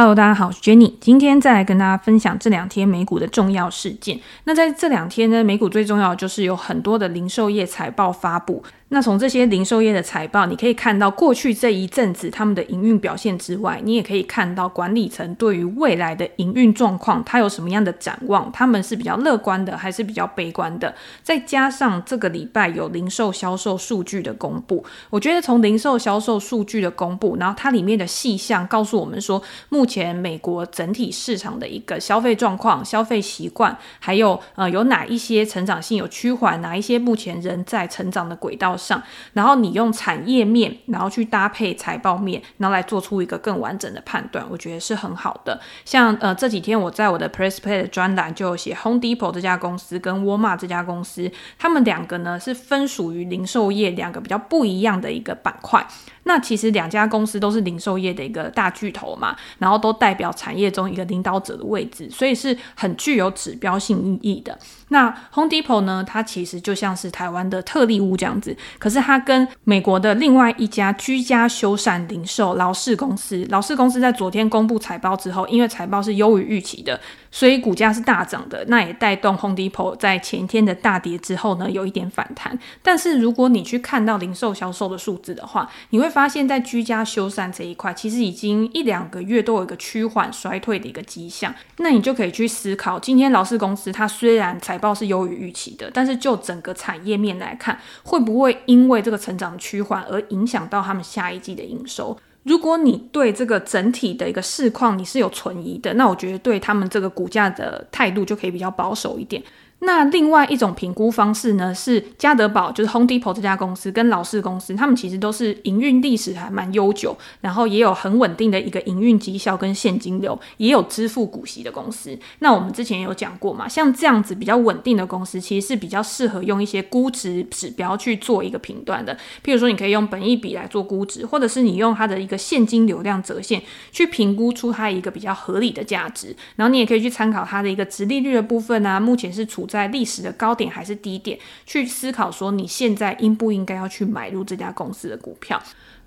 Hello，大家好，我是 Jenny。今天再来跟大家分享这两天美股的重要事件。那在这两天呢，美股最重要的就是有很多的零售业财报发布。那从这些零售业的财报，你可以看到过去这一阵子他们的营运表现之外，你也可以看到管理层对于未来的营运状况，它有什么样的展望？他们是比较乐观的，还是比较悲观的？再加上这个礼拜有零售销售数据的公布，我觉得从零售销售数据的公布，然后它里面的细项告诉我们说，目前美国整体市场的一个消费状况、消费习惯，还有呃有哪一些成长性有趋缓，哪一些目前仍在成长的轨道上，然后你用产业面，然后去搭配财报面，然后来做出一个更完整的判断，我觉得是很好的。像呃这几天我在我的 Press Play 的专栏就写 Home Depot 这家公司跟 Walmart 这家公司，他们两个呢是分属于零售业两个比较不一样的一个板块。那其实两家公司都是零售业的一个大巨头嘛，然后都代表产业中一个领导者的位置，所以是很具有指标性意义的。那 Home Depot 呢，它其实就像是台湾的特例屋这样子，可是它跟美国的另外一家居家修缮零售劳氏公司，劳氏公司在昨天公布财报之后，因为财报是优于预期的，所以股价是大涨的，那也带动 Home Depot 在前天的大跌之后呢，有一点反弹。但是如果你去看到零售销售的数字的话，你会发现，在居家修缮这一块，其实已经一两个月都有一个趋缓衰退的一个迹象。那你就可以去思考，今天劳氏公司它虽然财报是优于预期的，但是就整个产业面来看，会不会因为这个成长趋缓而影响到他们下一季的营收？如果你对这个整体的一个市况你是有存疑的，那我觉得对他们这个股价的态度就可以比较保守一点。那另外一种评估方式呢，是家得宝，就是 Home Depot 这家公司跟劳氏公司，他们其实都是营运历史还蛮悠久，然后也有很稳定的一个营运绩效跟现金流，也有支付股息的公司。那我们之前有讲过嘛，像这样子比较稳定的公司，其实是比较适合用一些估值指标去做一个评断的。譬如说，你可以用本益比来做估值，或者是你用它的一个现金流量折现去评估出它一个比较合理的价值。然后你也可以去参考它的一个殖利率的部分啊，目前是处在历史的高点还是低点，去思考说你现在应不应该要去买入这家公司的股票。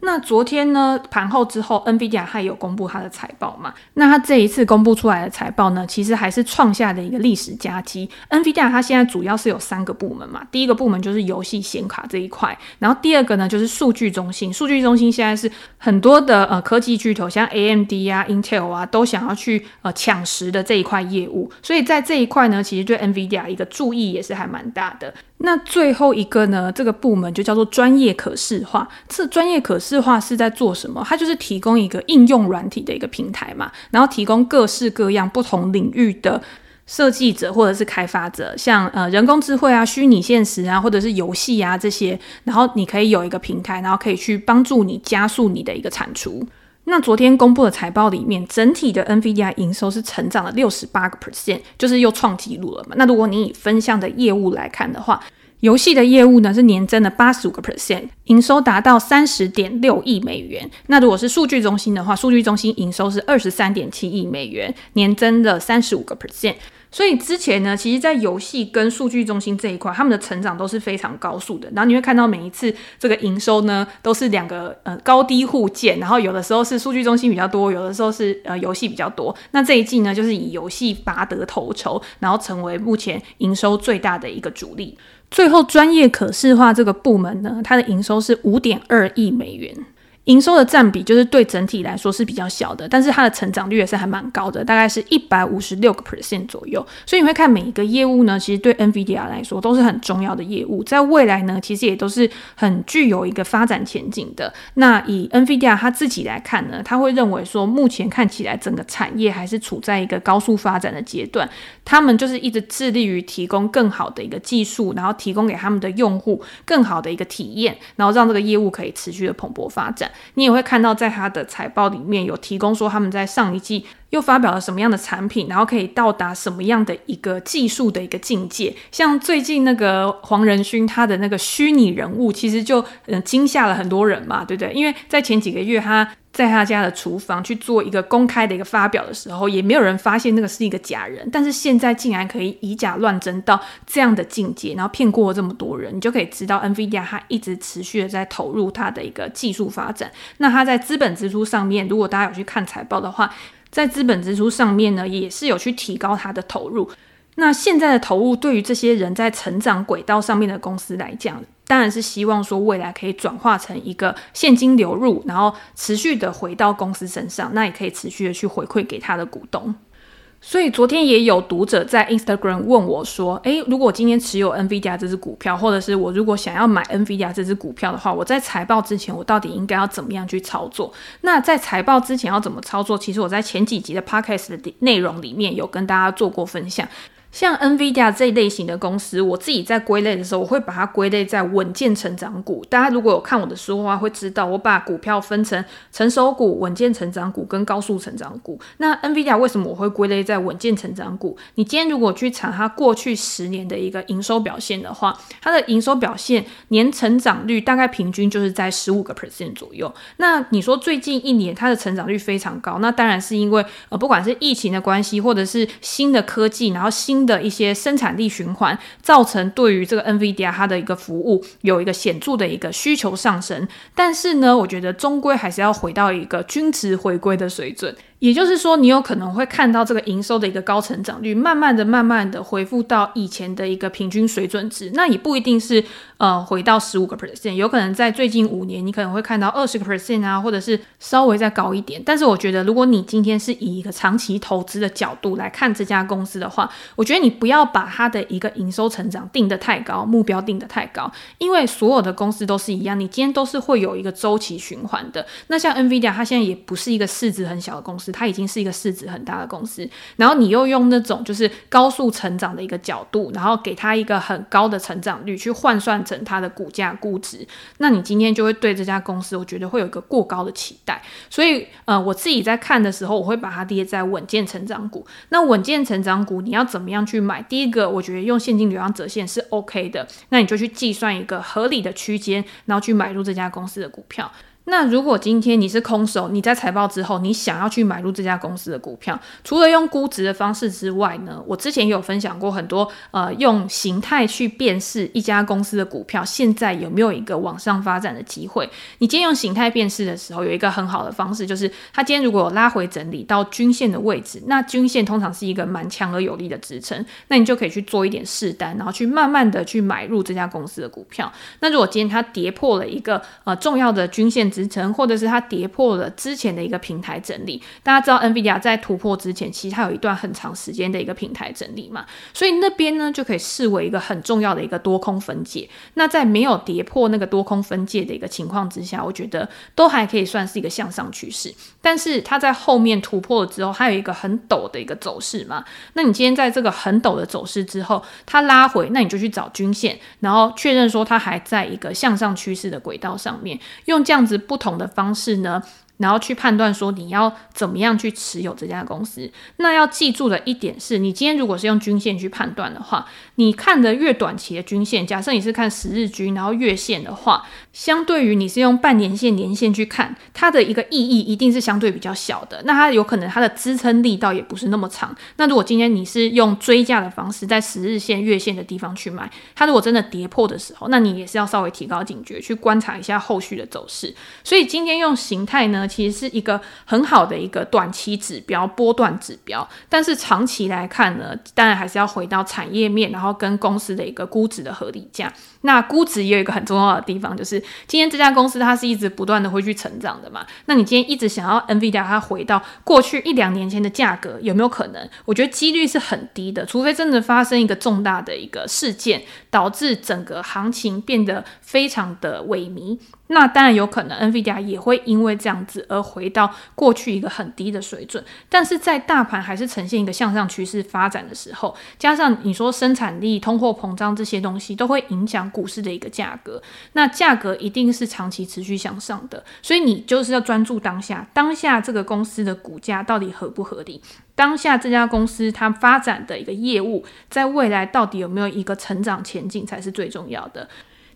那昨天呢，盘后之后，NVIDIA 它有公布它的财报嘛？那它这一次公布出来的财报呢，其实还是创下的一个历史佳绩。NVIDIA 它现在主要是有三个部门嘛，第一个部门就是游戏显卡这一块，然后第二个呢就是数据中心。数据中心现在是很多的呃科技巨头，像 AMD 啊、Intel 啊，都想要去呃抢食的这一块业务，所以在这一块呢，其实对 NVIDIA 一个注意也是还蛮大的。那最后一个呢，这个部门就叫做专业可视化。这专业可视化是在做什么？它就是提供一个应用软体的一个平台嘛，然后提供各式各样不同领域的设计者或者是开发者，像呃人工智慧啊、虚拟现实啊，或者是游戏啊这些，然后你可以有一个平台，然后可以去帮助你加速你的一个产出。那昨天公布的财报里面，整体的 NVIDIA 营收是成长了六十八个 percent，就是又创纪录了嘛。那如果你以分项的业务来看的话，游戏的业务呢是年增了八十五个 percent，营收达到三十点六亿美元。那如果是数据中心的话，数据中心营收是二十三点七亿美元，年增了三十五个 percent。所以之前呢，其实，在游戏跟数据中心这一块，他们的成长都是非常高速的。然后你会看到每一次这个营收呢，都是两个呃高低互见。然后有的时候是数据中心比较多，有的时候是呃游戏比较多。那这一季呢，就是以游戏拔得头筹，然后成为目前营收最大的一个主力。最后，专业可视化这个部门呢，它的营收是五点二亿美元。营收的占比就是对整体来说是比较小的，但是它的成长率也是还蛮高的，大概是一百五十六个 percent 左右。所以你会看每一个业务呢，其实对 NVIDIA 来说都是很重要的业务，在未来呢，其实也都是很具有一个发展前景的。那以 NVIDIA 它自己来看呢，他会认为说，目前看起来整个产业还是处在一个高速发展的阶段，他们就是一直致力于提供更好的一个技术，然后提供给他们的用户更好的一个体验，然后让这个业务可以持续的蓬勃发展。你也会看到，在他的财报里面有提供说，他们在上一季又发表了什么样的产品，然后可以到达什么样的一个技术的一个境界。像最近那个黄仁勋，他的那个虚拟人物，其实就嗯惊吓了很多人嘛，对不对？因为在前几个月他。在他家的厨房去做一个公开的一个发表的时候，也没有人发现那个是一个假人。但是现在竟然可以以假乱真到这样的境界，然后骗过了这么多人，你就可以知道 NVIDIA 它一直持续的在投入它的一个技术发展。那它在资本支出上面，如果大家有去看财报的话，在资本支出上面呢，也是有去提高它的投入。那现在的投入对于这些人在成长轨道上面的公司来讲，当然是希望说未来可以转化成一个现金流入，然后持续的回到公司身上，那也可以持续的去回馈给他的股东。所以昨天也有读者在 Instagram 问我说：“诶，如果今天持有 NVIDIA 这支股票，或者是我如果想要买 NVIDIA 这支股票的话，我在财报之前我到底应该要怎么样去操作？那在财报之前要怎么操作？其实我在前几集的 Podcast 的内容里面有跟大家做过分享。”像 NVIDIA 这一类型的公司，我自己在归类的时候，我会把它归类在稳健成长股。大家如果有看我的书的话，会知道我把股票分成成熟股、稳健成长股跟高速成长股。那 NVIDIA 为什么我会归类在稳健成长股？你今天如果去查它过去十年的一个营收表现的话，它的营收表现年成长率大概平均就是在十五个 percent 左右。那你说最近一年它的成长率非常高，那当然是因为呃不管是疫情的关系，或者是新的科技，然后新的一些生产力循环，造成对于这个 NVIDIA 它的一个服务有一个显著的一个需求上升，但是呢，我觉得终归还是要回到一个均值回归的水准。也就是说，你有可能会看到这个营收的一个高成长率，慢慢的、慢慢的恢复到以前的一个平均水准值。那也不一定是呃回到十五个 percent，有可能在最近五年，你可能会看到二十个 percent 啊，或者是稍微再高一点。但是我觉得，如果你今天是以一个长期投资的角度来看这家公司的话，我觉得你不要把它的一个营收成长定得太高，目标定得太高，因为所有的公司都是一样，你今天都是会有一个周期循环的。那像 NVIDIA，它现在也不是一个市值很小的公司。它已经是一个市值很大的公司，然后你又用那种就是高速成长的一个角度，然后给它一个很高的成长率去换算成它的股价估值，那你今天就会对这家公司，我觉得会有一个过高的期待。所以，呃，我自己在看的时候，我会把它跌在稳健成长股。那稳健成长股你要怎么样去买？第一个，我觉得用现金流量折现是 OK 的，那你就去计算一个合理的区间，然后去买入这家公司的股票。那如果今天你是空手，你在财报之后，你想要去买入这家公司的股票，除了用估值的方式之外呢，我之前也有分享过很多，呃，用形态去辨识一家公司的股票现在有没有一个往上发展的机会。你今天用形态辨识的时候，有一个很好的方式，就是它今天如果有拉回整理到均线的位置，那均线通常是一个蛮强而有力的支撑，那你就可以去做一点试单，然后去慢慢的去买入这家公司的股票。那如果今天它跌破了一个呃重要的均线，支撑，或者是它跌破了之前的一个平台整理，大家知道 NVIDIA 在突破之前，其实它有一段很长时间的一个平台整理嘛，所以那边呢就可以视为一个很重要的一个多空分界。那在没有跌破那个多空分界的一个情况之下，我觉得都还可以算是一个向上趋势。但是它在后面突破了之后，它有一个很陡的一个走势嘛，那你今天在这个很陡的走势之后，它拉回，那你就去找均线，然后确认说它还在一个向上趋势的轨道上面，用这样子不同的方式呢，然后去判断说你要怎么样去持有这家公司。那要记住的一点是，你今天如果是用均线去判断的话，你看的越短期的均线，假设你是看十日均，然后月线的话，相对于你是用半年线、年线去看，它的一个意义一定是相对比较小的。那它有可能它的支撑力道也不是那么长。那如果今天你是用追价的方式，在十日线、月线的地方去买，它如果真的跌破的时候，那你也是要稍微提高警觉，去观察一下后续的走势。所以今天用形态呢，其实是一个很好的一个短期指标、波段指标，但是长期来看呢，当然还是要回到产业面，然后跟公司的一个估值的合理价。那估值也有一个很重要的地方，就是今天这家公司它是一直不断的会去成长的嘛。那你今天一直想要 NVIDIA 它回到过去一两年前的价格，有没有可能？我觉得几率是很低的，除非真的发生一个重大的一个事件，导致整个行情变得非常的萎靡。那当然有可能，NVIDIA 也会因为这样子而回到过去一个很低的水准。但是在大盘还是呈现一个向上趋势发展的时候，加上你说生产力、通货膨胀这些东西都会影响股市的一个价格。那价格一定是长期持续向上的，所以你就是要专注当下，当下这个公司的股价到底合不合理？当下这家公司它发展的一个业务，在未来到底有没有一个成长前景才是最重要的。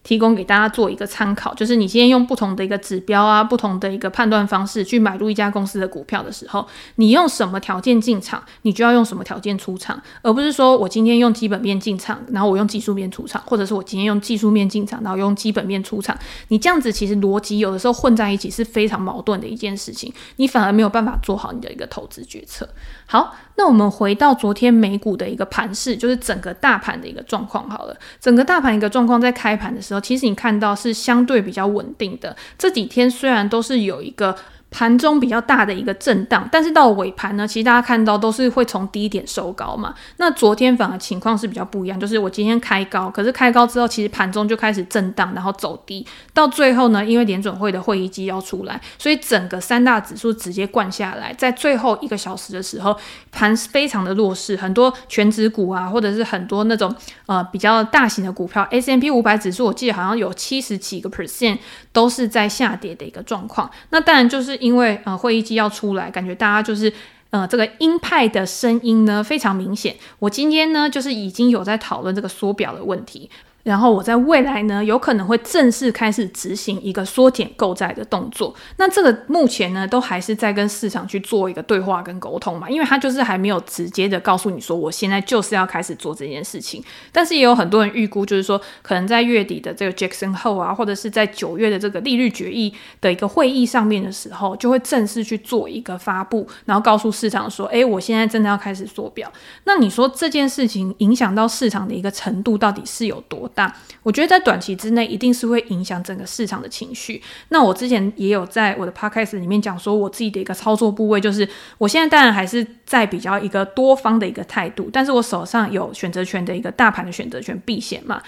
提供给大家做一个参考，就是你今天用不同的一个指标啊，不同的一个判断方式去买入一家公司的股票的时候，你用什么条件进场，你就要用什么条件出场，而不是说我今天用基本面进场，然后我用技术面出场，或者是我今天用技术面进场，然后用基本面出场，你这样子其实逻辑有的时候混在一起是非常矛盾的一件事情，你反而没有办法做好你的一个投资决策。好，那我们回到昨天美股的一个盘势，就是整个大盘的一个状况好了，整个大盘一个状况在开盘的时候。其实你看到是相对比较稳定的，这几天虽然都是有一个。盘中比较大的一个震荡，但是到尾盘呢，其实大家看到都是会从低点收高嘛。那昨天反而情况是比较不一样，就是我今天开高，可是开高之后，其实盘中就开始震荡，然后走低，到最后呢，因为联准会的会议纪要出来，所以整个三大指数直接灌下来，在最后一个小时的时候，盘非常的弱势，很多全指股啊，或者是很多那种呃比较大型的股票，S M P 五百指数，我记得好像有七十几个 percent 都是在下跌的一个状况。那当然就是。因为呃会议纪要出来，感觉大家就是呃这个鹰派的声音呢非常明显。我今天呢就是已经有在讨论这个缩表的问题。然后我在未来呢，有可能会正式开始执行一个缩减购债的动作。那这个目前呢，都还是在跟市场去做一个对话跟沟通嘛，因为他就是还没有直接的告诉你说，我现在就是要开始做这件事情。但是也有很多人预估，就是说可能在月底的这个 Jackson Hole 啊，或者是在九月的这个利率决议的一个会议上面的时候，就会正式去做一个发布，然后告诉市场说，诶，我现在真的要开始缩表。那你说这件事情影响到市场的一个程度到底是有多大？我觉得在短期之内一定是会影响整个市场的情绪。那我之前也有在我的 podcast 里面讲说，我自己的一个操作部位就是，我现在当然还是在比较一个多方的一个态度，但是我手上有选择权的一个大盘的选择权避险嘛。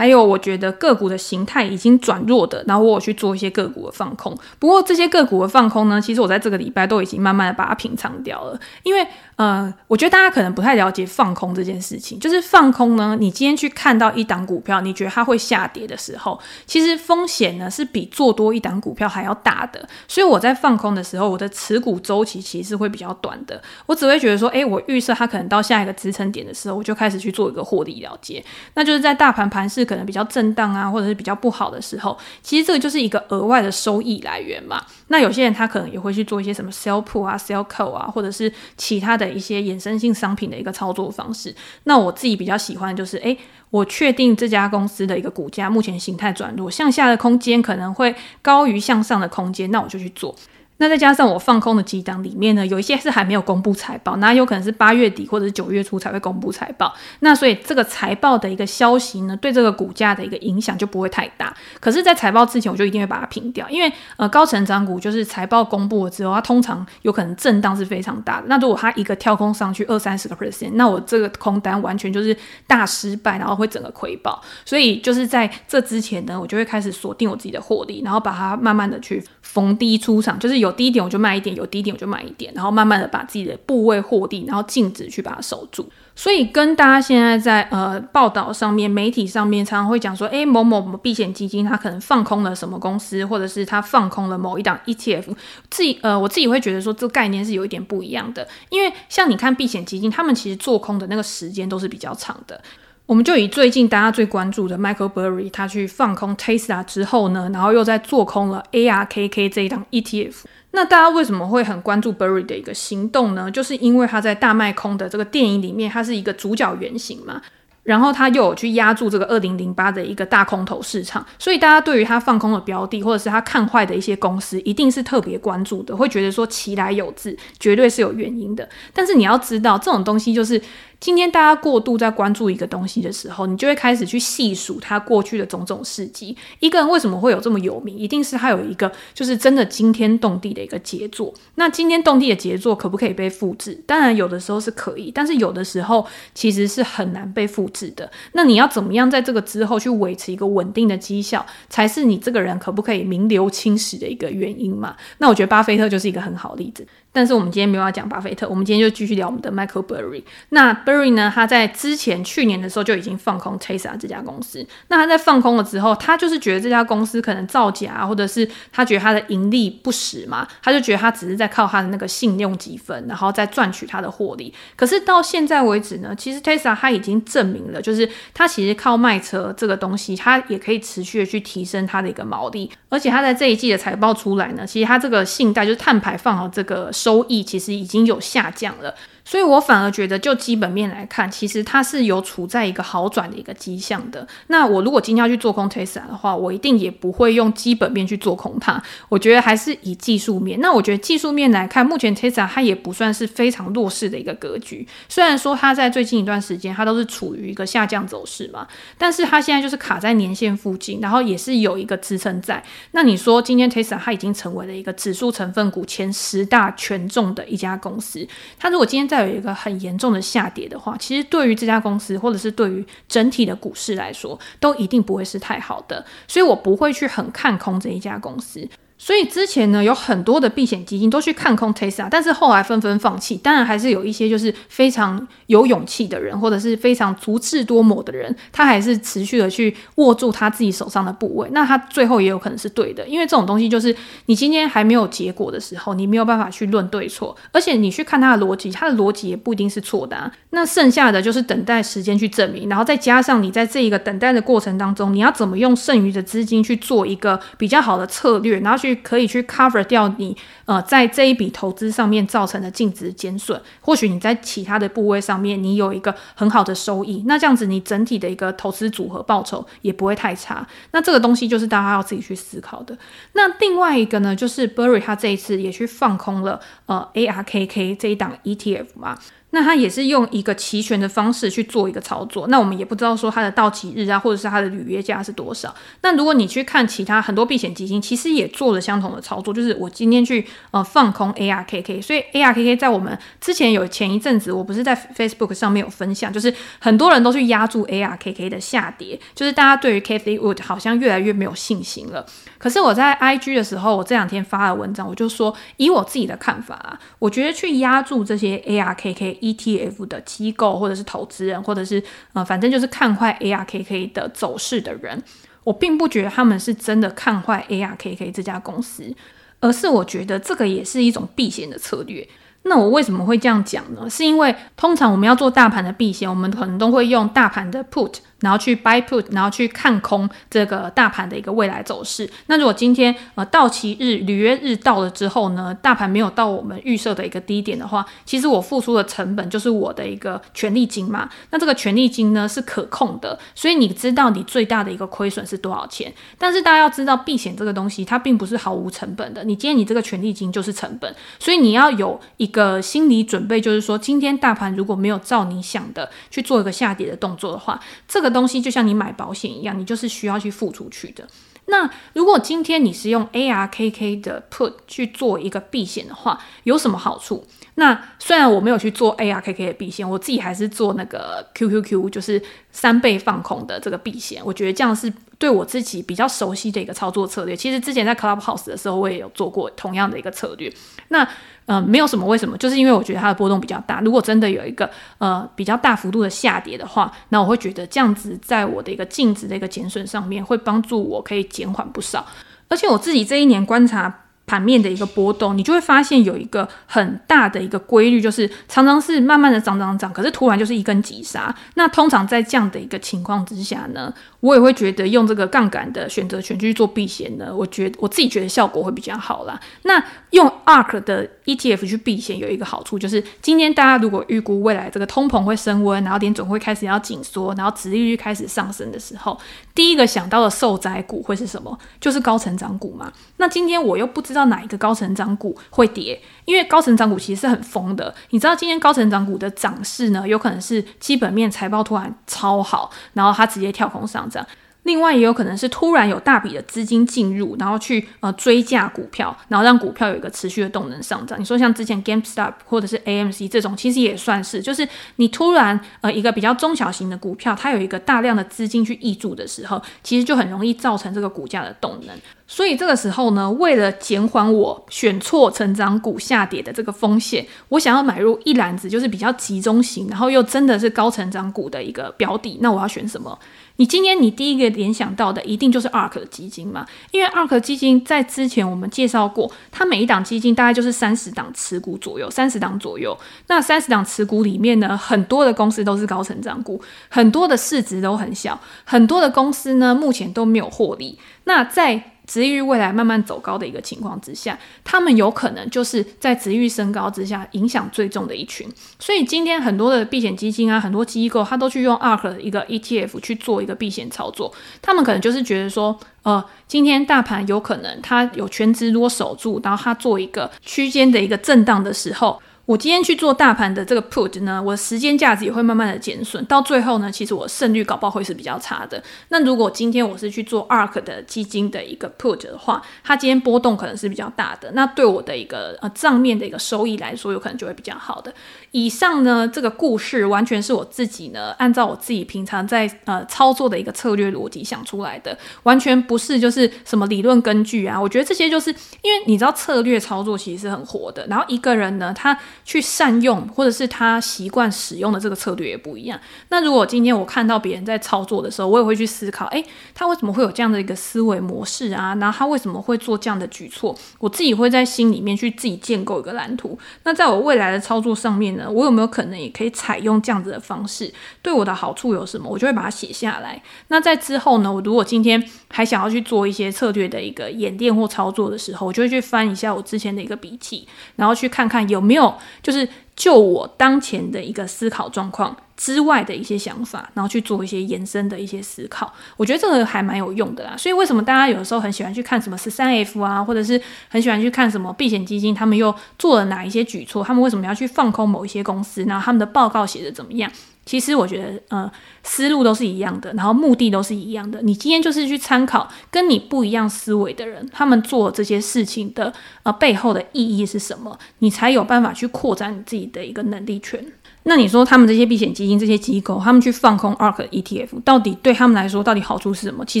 还有，我觉得个股的形态已经转弱的，然后我有去做一些个股的放空。不过这些个股的放空呢，其实我在这个礼拜都已经慢慢的把它平仓掉了。因为，呃，我觉得大家可能不太了解放空这件事情。就是放空呢，你今天去看到一档股票，你觉得它会下跌的时候，其实风险呢是比做多一档股票还要大的。所以我在放空的时候，我的持股周期其实是会比较短的。我只会觉得说，诶，我预设它可能到下一个支撑点的时候，我就开始去做一个获利了结。那就是在大盘盘势。可能比较震荡啊，或者是比较不好的时候，其实这个就是一个额外的收益来源嘛。那有些人他可能也会去做一些什么 sell put 啊、sell call 啊，或者是其他的一些衍生性商品的一个操作方式。那我自己比较喜欢就是，诶，我确定这家公司的一个股价目前形态转弱，向下的空间可能会高于向上的空间，那我就去做。那再加上我放空的几档里面呢，有一些是还没有公布财报，那有可能是八月底或者是九月初才会公布财报。那所以这个财报的一个消息呢，对这个股价的一个影响就不会太大。可是，在财报之前，我就一定会把它平掉，因为呃高成长股就是财报公布了之后，它通常有可能震荡是非常大的。那如果它一个跳空上去二三十个 percent，那我这个空单完全就是大失败，然后会整个亏爆。所以就是在这之前呢，我就会开始锁定我自己的获利，然后把它慢慢的去逢低出场，就是有。低点我就卖一点，有低点我就卖一点，然后慢慢的把自己的部位获利，然后净值去把它守住。所以跟大家现在在呃报道上面、媒体上面常常会讲说，诶，某某某避险基金它可能放空了什么公司，或者是它放空了某一档 ETF。自己呃我自己会觉得说，这个概念是有一点不一样的，因为像你看避险基金，他们其实做空的那个时间都是比较长的。我们就以最近大家最关注的 Michael Burry，他去放空 Tesla 之后呢，然后又在做空了 ARKK 这一档 ETF。那大家为什么会很关注 Burry 的一个行动呢？就是因为他在大卖空的这个电影里面，他是一个主角原型嘛。然后他又有去压住这个二零零八的一个大空头市场，所以大家对于他放空的标的，或者是他看坏的一些公司，一定是特别关注的，会觉得说其来有自，绝对是有原因的。但是你要知道，这种东西就是。今天大家过度在关注一个东西的时候，你就会开始去细数他过去的种种事迹。一个人为什么会有这么有名？一定是他有一个就是真的惊天动地的一个杰作。那惊天动地的杰作可不可以被复制？当然有的时候是可以，但是有的时候其实是很难被复制的。那你要怎么样在这个之后去维持一个稳定的绩效，才是你这个人可不可以名留青史的一个原因嘛？那我觉得巴菲特就是一个很好的例子。但是我们今天没有要讲巴菲特，我们今天就继续聊我们的 Michael Burry。那 Burry 呢，他在之前去年的时候就已经放空 Tesla 这家公司。那他在放空了之后，他就是觉得这家公司可能造假，或者是他觉得他的盈利不实嘛，他就觉得他只是在靠他的那个信用积分，然后再赚取他的获利。可是到现在为止呢，其实 Tesla 他已经证明了，就是他其实靠卖车这个东西，他也可以持续的去提升他的一个毛利。而且他在这一季的财报出来呢，其实他这个信贷就是碳排放和这个。收益其实已经有下降了。所以我反而觉得，就基本面来看，其实它是有处在一个好转的一个迹象的。那我如果今天要去做空 Tesla 的话，我一定也不会用基本面去做空它。我觉得还是以技术面。那我觉得技术面来看，目前 Tesla 它也不算是非常弱势的一个格局。虽然说它在最近一段时间它都是处于一个下降走势嘛，但是它现在就是卡在年线附近，然后也是有一个支撑在。那你说今天 Tesla 它已经成为了一个指数成分股前十大权重的一家公司，它如果今天在有一个很严重的下跌的话，其实对于这家公司，或者是对于整体的股市来说，都一定不会是太好的，所以我不会去很看空这一家公司。所以之前呢，有很多的避险基金都去看空 Tesa，但是后来纷纷放弃。当然，还是有一些就是非常有勇气的人，或者是非常足智多谋的人，他还是持续的去握住他自己手上的部位。那他最后也有可能是对的，因为这种东西就是你今天还没有结果的时候，你没有办法去论对错，而且你去看他的逻辑，他的逻辑也不一定是错的啊。那剩下的就是等待时间去证明，然后再加上你在这一个等待的过程当中，你要怎么用剩余的资金去做一个比较好的策略，然后去。可以去 cover 掉你呃在这一笔投资上面造成的净值减损，或许你在其他的部位上面你有一个很好的收益，那这样子你整体的一个投资组合报酬也不会太差。那这个东西就是大家要自己去思考的。那另外一个呢，就是 Burry 他这一次也去放空了呃 ARKK 这一档 ETF 嘛。那他也是用一个期权的方式去做一个操作，那我们也不知道说它的到期日啊，或者是它的履约价是多少。那如果你去看其他很多避险基金，其实也做了相同的操作，就是我今天去呃放空 ARKK，所以 ARKK 在我们之前有前一阵子，我不是在 Facebook 上面有分享，就是很多人都去压住 ARKK 的下跌，就是大家对于 Cathie Wood 好像越来越没有信心了。可是我在 IG 的时候，我这两天发的文章，我就说以我自己的看法啊，我觉得去压住这些 ARKK。ETF 的机构或者是投资人，或者是呃，反正就是看坏 ARKK 的走势的人，我并不觉得他们是真的看坏 ARKK 这家公司，而是我觉得这个也是一种避险的策略。那我为什么会这样讲呢？是因为通常我们要做大盘的避险，我们可能都会用大盘的 Put。然后去 buy put，然后去看空这个大盘的一个未来走势。那如果今天呃到期日、履约日到了之后呢，大盘没有到我们预设的一个低点的话，其实我付出的成本就是我的一个权利金嘛。那这个权利金呢是可控的，所以你知道你最大的一个亏损是多少钱。但是大家要知道，避险这个东西它并不是毫无成本的。你今天你这个权利金就是成本，所以你要有一个心理准备，就是说今天大盘如果没有照你想的去做一个下跌的动作的话，这个。东西就像你买保险一样，你就是需要去付出去的。那如果今天你是用 ARKK 的 Put 去做一个避险的话，有什么好处？那虽然我没有去做 ARKK 的避险，我自己还是做那个 QQQ，就是三倍放空的这个避险。我觉得这样是对我自己比较熟悉的一个操作策略。其实之前在 Clubhouse 的时候，我也有做过同样的一个策略。那嗯，没有什么为什么，就是因为我觉得它的波动比较大。如果真的有一个呃比较大幅度的下跌的话，那我会觉得这样子在我的一个净值的一个减损上面会帮助我可以减缓不少。而且我自己这一年观察。盘面的一个波动，你就会发现有一个很大的一个规律，就是常常是慢慢的涨涨涨，可是突然就是一根急杀。那通常在这样的一个情况之下呢，我也会觉得用这个杠杆的选择权去做避险呢，我觉我自己觉得效果会比较好啦。那用 ARK 的 ETF 去避险有一个好处，就是今天大家如果预估未来这个通膨会升温，然后点总会开始要紧缩，然后殖利率开始上升的时候，第一个想到的受灾股会是什么？就是高成长股嘛。那今天我又不知道。哪一个高成长股会跌？因为高成长股其实是很疯的。你知道今天高成长股的涨势呢，有可能是基本面财报突然超好，然后它直接跳空上涨。另外也有可能是突然有大笔的资金进入，然后去呃追价股票，然后让股票有一个持续的动能上涨。你说像之前 GameStop 或者是 AMC 这种，其实也算是，就是你突然呃一个比较中小型的股票，它有一个大量的资金去挹注的时候，其实就很容易造成这个股价的动能。所以这个时候呢，为了减缓我选错成长股下跌的这个风险，我想要买入一篮子就是比较集中型，然后又真的是高成长股的一个标的，那我要选什么？你今天你第一个联想到的一定就是 ARK 的基金嘛？因为 ARK 基金在之前我们介绍过，它每一档基金大概就是三十档持股左右，三十档左右。那三十档持股里面呢，很多的公司都是高成长股，很多的市值都很小，很多的公司呢目前都没有获利。那在值域未来慢慢走高的一个情况之下，他们有可能就是在值域升高之下影响最重的一群。所以今天很多的避险基金啊，很多机构，他都去用 ARK 的一个 ETF 去做一个避险操作。他们可能就是觉得说，呃，今天大盘有可能它有全值如果守住，然后它做一个区间的一个震荡的时候。我今天去做大盘的这个 put 呢，我的时间价值也会慢慢的减损，到最后呢，其实我胜率搞不好会是比较差的。那如果今天我是去做 ARK 的基金的一个 put 的话，它今天波动可能是比较大的，那对我的一个呃账面的一个收益来说，有可能就会比较好的。以上呢，这个故事完全是我自己呢，按照我自己平常在呃操作的一个策略逻辑想出来的，完全不是就是什么理论根据啊。我觉得这些就是因为你知道策略操作其实是很活的，然后一个人呢，他去善用或者是他习惯使用的这个策略也不一样。那如果今天我看到别人在操作的时候，我也会去思考，诶，他为什么会有这样的一个思维模式啊？然后他为什么会做这样的举措？我自己会在心里面去自己建构一个蓝图。那在我未来的操作上面呢，我有没有可能也可以采用这样子的方式？对我的好处有什么？我就会把它写下来。那在之后呢，我如果今天还想要去做一些策略的一个演练或操作的时候，我就会去翻一下我之前的一个笔记，然后去看看有没有就是就我当前的一个思考状况之外的一些想法，然后去做一些延伸的一些思考。我觉得这个还蛮有用的啦。所以为什么大家有的时候很喜欢去看什么十三 F 啊，或者是很喜欢去看什么避险基金，他们又做了哪一些举措？他们为什么要去放空某一些公司？然后他们的报告写的怎么样？其实我觉得，呃，思路都是一样的，然后目的都是一样的。你今天就是去参考跟你不一样思维的人，他们做这些事情的呃背后的意义是什么，你才有办法去扩展你自己的一个能力圈。那你说他们这些避险基金这些机构，他们去放空 ARK ETF，到底对他们来说到底好处是什么？其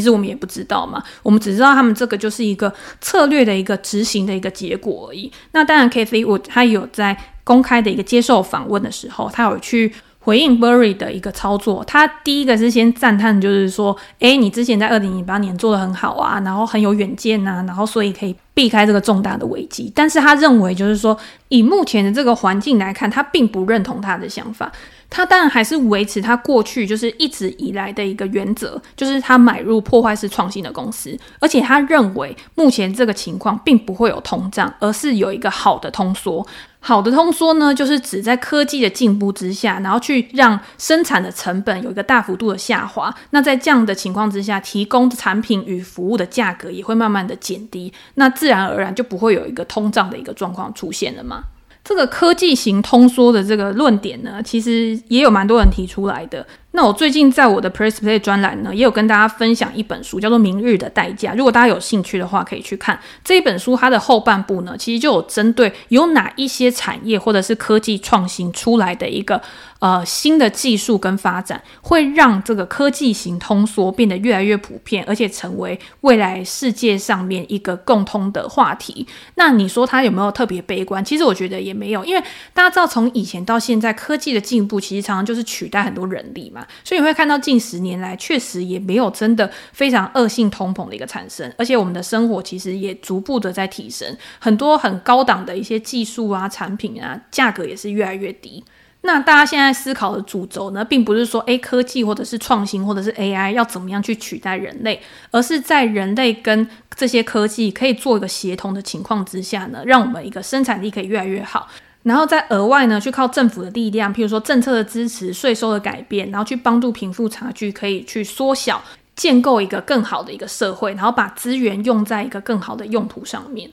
实我们也不知道嘛，我们只知道他们这个就是一个策略的一个执行的一个结果而已。那当然，Cathie 他有在公开的一个接受访问的时候，他有去。回应 Burry 的一个操作，他第一个是先赞叹，就是说，诶，你之前在二零零八年做的很好啊，然后很有远见呐、啊，然后所以可以避开这个重大的危机。但是他认为，就是说，以目前的这个环境来看，他并不认同他的想法。他当然还是维持他过去就是一直以来的一个原则，就是他买入破坏式创新的公司，而且他认为目前这个情况并不会有通胀，而是有一个好的通缩。好的通缩呢，就是指在科技的进步之下，然后去让生产的成本有一个大幅度的下滑。那在这样的情况之下，提供产品与服务的价格也会慢慢的减低，那自然而然就不会有一个通胀的一个状况出现了嘛。这个科技型通缩的这个论点呢，其实也有蛮多人提出来的。那我最近在我的 Press Play 专栏呢，也有跟大家分享一本书，叫做《明日的代价》。如果大家有兴趣的话，可以去看这一本书。它的后半部呢，其实就有针对有哪一些产业或者是科技创新出来的一个呃新的技术跟发展，会让这个科技型通缩变得越来越普遍，而且成为未来世界上面一个共通的话题。那你说它有没有特别悲观？其实我觉得也没有，因为大家知道，从以前到现在，科技的进步其实常常就是取代很多人力嘛。所以你会看到近十年来确实也没有真的非常恶性通膨的一个产生，而且我们的生活其实也逐步的在提升，很多很高档的一些技术啊、产品啊，价格也是越来越低。那大家现在思考的主轴呢，并不是说，诶，科技或者是创新或者是 AI 要怎么样去取代人类，而是在人类跟这些科技可以做一个协同的情况之下呢，让我们一个生产力可以越来越好。然后再额外呢，去靠政府的力量，譬如说政策的支持、税收的改变，然后去帮助贫富差距可以去缩小，建构一个更好的一个社会，然后把资源用在一个更好的用途上面。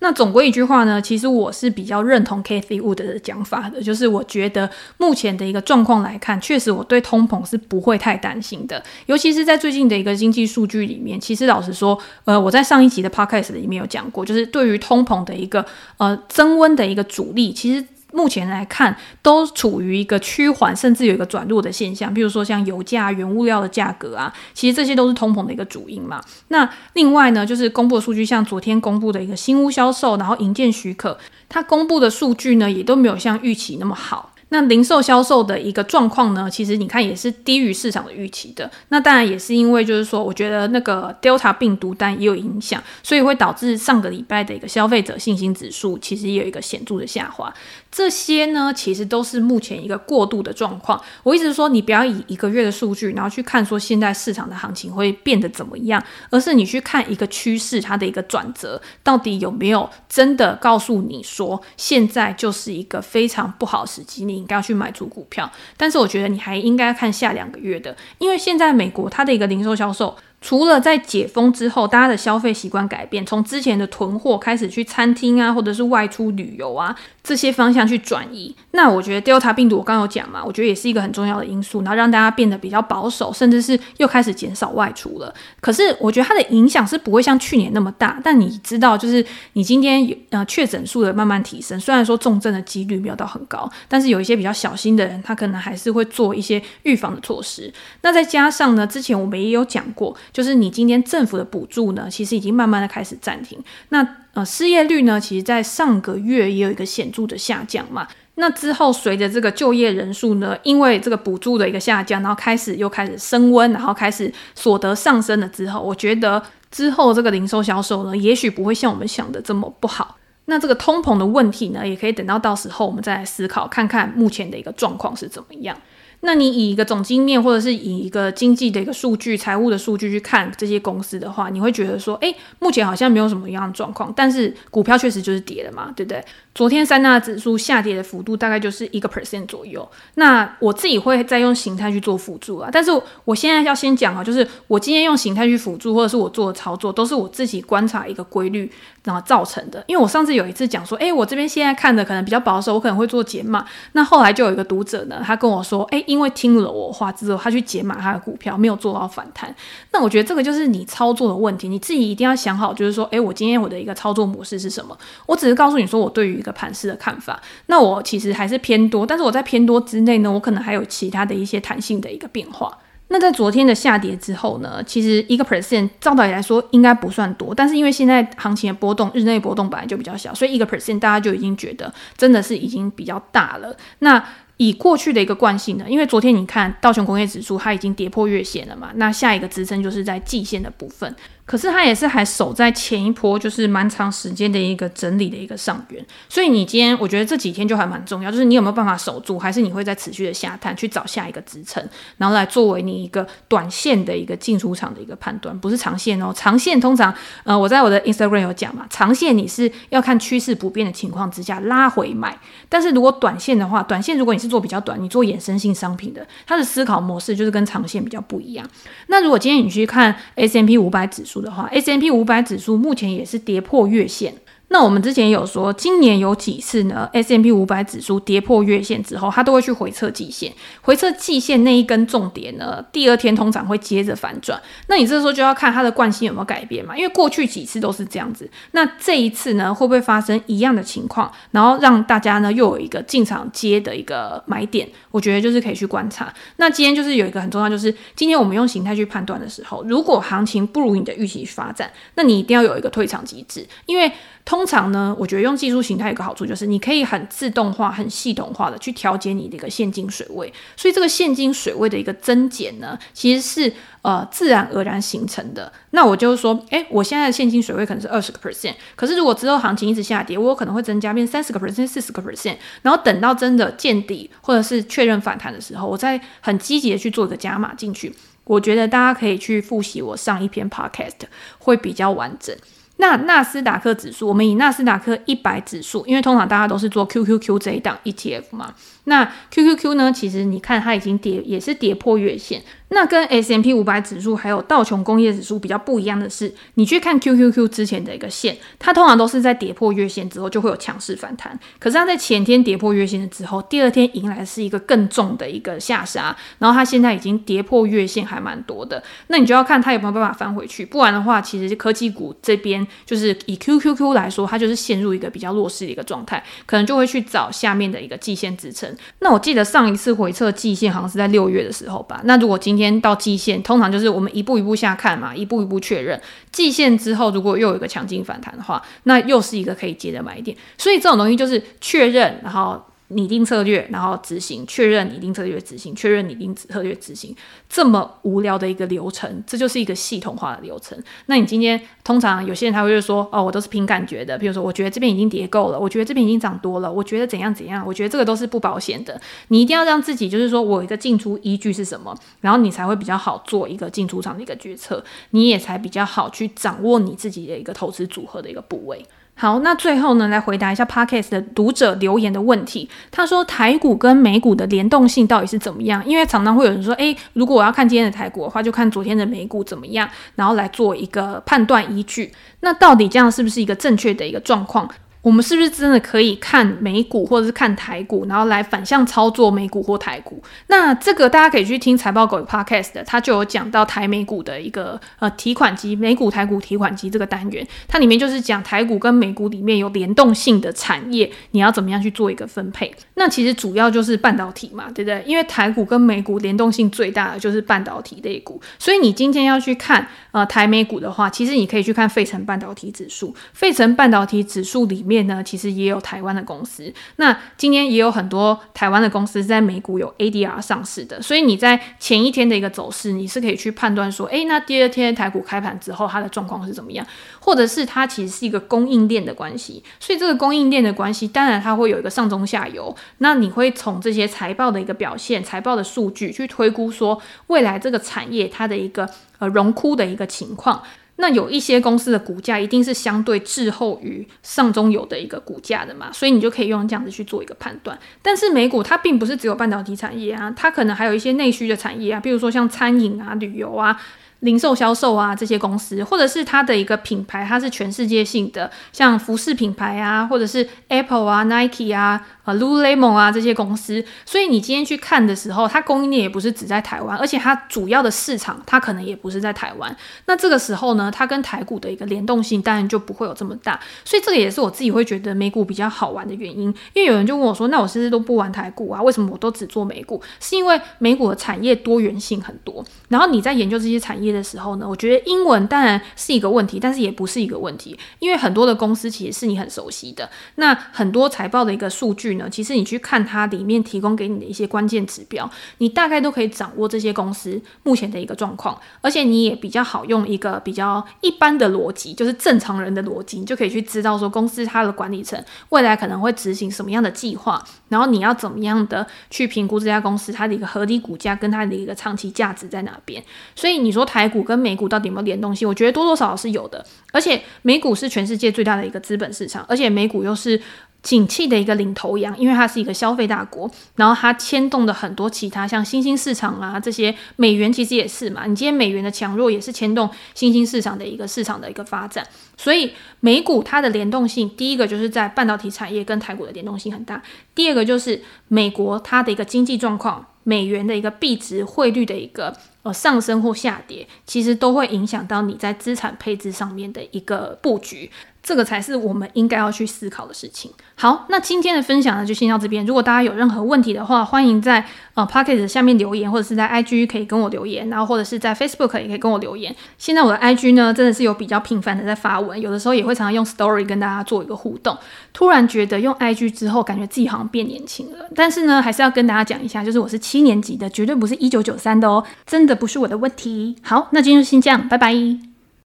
那总归一句话呢，其实我是比较认同 Kathy Wood 的讲法的，就是我觉得目前的一个状况来看，确实我对通膨是不会太担心的，尤其是在最近的一个经济数据里面。其实老实说，呃，我在上一集的 Podcast 里面有讲过，就是对于通膨的一个呃增温的一个阻力，其实。目前来看都处于一个趋缓，甚至有一个转弱的现象。比如说像油价、原物料的价格啊，其实这些都是通膨的一个主因嘛。那另外呢，就是公布的数据，像昨天公布的一个新屋销售，然后营建许可，它公布的数据呢，也都没有像预期那么好。那零售销售的一个状况呢，其实你看也是低于市场的预期的。那当然也是因为就是说，我觉得那个 Delta 病毒单也有影响，所以会导致上个礼拜的一个消费者信心指数其实也有一个显著的下滑。这些呢，其实都是目前一个过渡的状况。我一直说，你不要以一个月的数据，然后去看说现在市场的行情会变得怎么样，而是你去看一个趋势，它的一个转折到底有没有真的告诉你说，现在就是一个非常不好时机，你应该要去买出股票。但是我觉得你还应该看下两个月的，因为现在美国它的一个零售销售。除了在解封之后，大家的消费习惯改变，从之前的囤货开始去餐厅啊，或者是外出旅游啊这些方向去转移，那我觉得 Delta 病毒我刚有讲嘛，我觉得也是一个很重要的因素，然后让大家变得比较保守，甚至是又开始减少外出了。可是我觉得它的影响是不会像去年那么大。但你知道，就是你今天呃确诊数的慢慢提升，虽然说重症的几率没有到很高，但是有一些比较小心的人，他可能还是会做一些预防的措施。那再加上呢，之前我们也有讲过。就是你今天政府的补助呢，其实已经慢慢的开始暂停。那呃，失业率呢，其实在上个月也有一个显著的下降嘛。那之后随着这个就业人数呢，因为这个补助的一个下降，然后开始又开始升温，然后开始所得上升了之后，我觉得之后这个零售销售呢，也许不会像我们想的这么不好。那这个通膨的问题呢，也可以等到到时候我们再来思考，看看目前的一个状况是怎么样。那你以一个总经面，或者是以一个经济的一个数据、财务的数据去看这些公司的话，你会觉得说，诶，目前好像没有什么样的状况，但是股票确实就是跌了嘛，对不对？昨天三大指数下跌的幅度大概就是一个 percent 左右。那我自己会再用形态去做辅助啊，但是我现在要先讲啊，就是我今天用形态去辅助，或者是我做的操作，都是我自己观察一个规律然后造成的。因为我上次有一次讲说，诶，我这边现在看的可能比较保守，我可能会做减码。那后来就有一个读者呢，他跟我说，诶，因为听了我话之后，他去解码他的股票，没有做到反弹。那我觉得这个就是你操作的问题，你自己一定要想好，就是说，诶，我今天我的一个操作模式是什么？我只是告诉你说，我对于一个盘势的看法，那我其实还是偏多，但是我在偏多之内呢，我可能还有其他的一些弹性的一个变化。那在昨天的下跌之后呢，其实一个 percent 照道理来说应该不算多，但是因为现在行情的波动，日内波动本来就比较小，所以一个 percent 大家就已经觉得真的是已经比较大了。那以过去的一个惯性呢，因为昨天你看道琼工业指数它已经跌破月线了嘛，那下一个支撑就是在季线的部分。可是它也是还守在前一波，就是蛮长时间的一个整理的一个上缘，所以你今天我觉得这几天就还蛮重要，就是你有没有办法守住，还是你会在持续的下探去找下一个支撑，然后来作为你一个短线的一个进出场的一个判断，不是长线哦。长线通常，呃，我在我的 Instagram 有讲嘛，长线你是要看趋势不变的情况之下拉回买，但是如果短线的话，短线如果你是做比较短，你做衍生性商品的，它的思考模式就是跟长线比较不一样。那如果今天你去看 S M P 五百指数。的话，S M P 五百指数目前也是跌破月线。那我们之前有说，今年有几次呢？S M P 五百指数跌破月线之后，它都会去回测季线。回测季线那一根重点呢，第二天通常会接着反转。那你这时候就要看它的惯性有没有改变嘛？因为过去几次都是这样子。那这一次呢，会不会发生一样的情况？然后让大家呢又有一个进场接的一个买点？我觉得就是可以去观察。那今天就是有一个很重要，就是今天我们用形态去判断的时候，如果行情不如你的预期发展，那你一定要有一个退场机制，因为。通常呢，我觉得用技术形态有个好处，就是你可以很自动化、很系统化的去调节你的一个现金水位。所以这个现金水位的一个增减呢，其实是呃自然而然形成的。那我就是说，诶，我现在的现金水位可能是二十个 percent，可是如果之后行情一直下跌，我有可能会增加变三十个 percent、四十个 percent，然后等到真的见底或者是确认反弹的时候，我再很积极的去做一个加码进去。我觉得大家可以去复习我上一篇 podcast，会比较完整。那纳斯达克指数，我们以纳斯达克一百指数，因为通常大家都是做 QQQ 这一档 ETF 嘛。那 QQQ 呢，其实你看它已经跌，也是跌破月线。那跟 S M P 五百指数还有道琼工业指数比较不一样的是，你去看 QQQ 之前的一个线，它通常都是在跌破月线之后就会有强势反弹。可是它在前天跌破月线之后，第二天迎来是一个更重的一个下杀，然后它现在已经跌破月线还蛮多的。那你就要看它有没有办法翻回去，不然的话，其实科技股这边就是以 QQQ 来说，它就是陷入一个比较弱势的一个状态，可能就会去找下面的一个季线支撑。那我记得上一次回测季线好像是在六月的时候吧。那如果今天到季线，通常就是我们一步一步下看嘛，一步一步确认季线之后，如果又有一个强劲反弹的话，那又是一个可以接着买点。所以这种东西就是确认，然后。拟定策略，然后执行，确认拟定策略执行，确认拟定策略执行，这么无聊的一个流程，这就是一个系统化的流程。那你今天通常有些人他会说，哦，我都是凭感觉的，比如说我觉得这边已经跌够了，我觉得这边已经涨多了，我觉得怎样怎样，我觉得这个都是不保险的。你一定要让自己就是说我一个进出依据是什么，然后你才会比较好做一个进出场的一个决策，你也才比较好去掌握你自己的一个投资组合的一个部位。好，那最后呢，来回答一下 Podcast 的读者留言的问题。他说，台股跟美股的联动性到底是怎么样？因为常常会有人说，诶，如果我要看今天的台股的话，就看昨天的美股怎么样，然后来做一个判断依据。那到底这样是不是一个正确的一个状况？我们是不是真的可以看美股或者是看台股，然后来反向操作美股或台股？那这个大家可以去听财报狗的 Podcast 的，他就有讲到台美股的一个呃提款机，美股台股提款机这个单元，它里面就是讲台股跟美股里面有联动性的产业，你要怎么样去做一个分配？那其实主要就是半导体嘛，对不对？因为台股跟美股联动性最大的就是半导体类股，所以你今天要去看呃台美股的话，其实你可以去看费城半导体指数，费城半导体指数里面。呢，其实也有台湾的公司。那今天也有很多台湾的公司在美股有 ADR 上市的，所以你在前一天的一个走势，你是可以去判断说，诶，那第二天台股开盘之后，它的状况是怎么样？或者是它其实是一个供应链的关系。所以这个供应链的关系，当然它会有一个上中下游。那你会从这些财报的一个表现、财报的数据去推估说，未来这个产业它的一个呃荣枯的一个情况。那有一些公司的股价一定是相对滞后于上中游的一个股价的嘛，所以你就可以用这样子去做一个判断。但是美股它并不是只有半导体产业啊，它可能还有一些内需的产业啊，比如说像餐饮啊、旅游啊。零售销售啊，这些公司，或者是它的一个品牌，它是全世界性的，像服饰品牌啊，或者是 Apple 啊、Nike 啊、呃 Lululemon 啊这些公司。所以你今天去看的时候，它供应链也不是只在台湾，而且它主要的市场它可能也不是在台湾。那这个时候呢，它跟台股的一个联动性当然就不会有这么大。所以这个也是我自己会觉得美股比较好玩的原因。因为有人就问我说：“那我是不是都不玩台股啊？为什么我都只做美股？”是因为美股的产业多元性很多，然后你在研究这些产业。的时候呢，我觉得英文当然是一个问题，但是也不是一个问题，因为很多的公司其实是你很熟悉的。那很多财报的一个数据呢，其实你去看它里面提供给你的一些关键指标，你大概都可以掌握这些公司目前的一个状况，而且你也比较好用一个比较一般的逻辑，就是正常人的逻辑，你就可以去知道说公司它的管理层未来可能会执行什么样的计划，然后你要怎么样的去评估这家公司它的一个合理股价跟它的一个长期价值在哪边。所以你说它。台股跟美股到底有没有联动性？我觉得多多少少是有的，而且美股是全世界最大的一个资本市场，而且美股又是景气的一个领头羊，因为它是一个消费大国，然后它牵动的很多其他像新兴市场啊这些，美元其实也是嘛，你今天美元的强弱也是牵动新兴市场的一个市场的一个发展，所以美股它的联动性，第一个就是在半导体产业跟台股的联动性很大，第二个就是美国它的一个经济状况。美元的一个币值汇率的一个呃上升或下跌，其实都会影响到你在资产配置上面的一个布局。这个才是我们应该要去思考的事情。好，那今天的分享呢，就先到这边。如果大家有任何问题的话，欢迎在呃 Pocket 下面留言，或者是在 IG 可以跟我留言，然后或者是在 Facebook 也可以跟我留言。现在我的 IG 呢，真的是有比较频繁的在发文，有的时候也会常常用 Story 跟大家做一个互动。突然觉得用 IG 之后，感觉自己好像变年轻了。但是呢，还是要跟大家讲一下，就是我是七年级的，绝对不是一九九三的哦，真的不是我的问题。好，那今天就先这样，拜拜。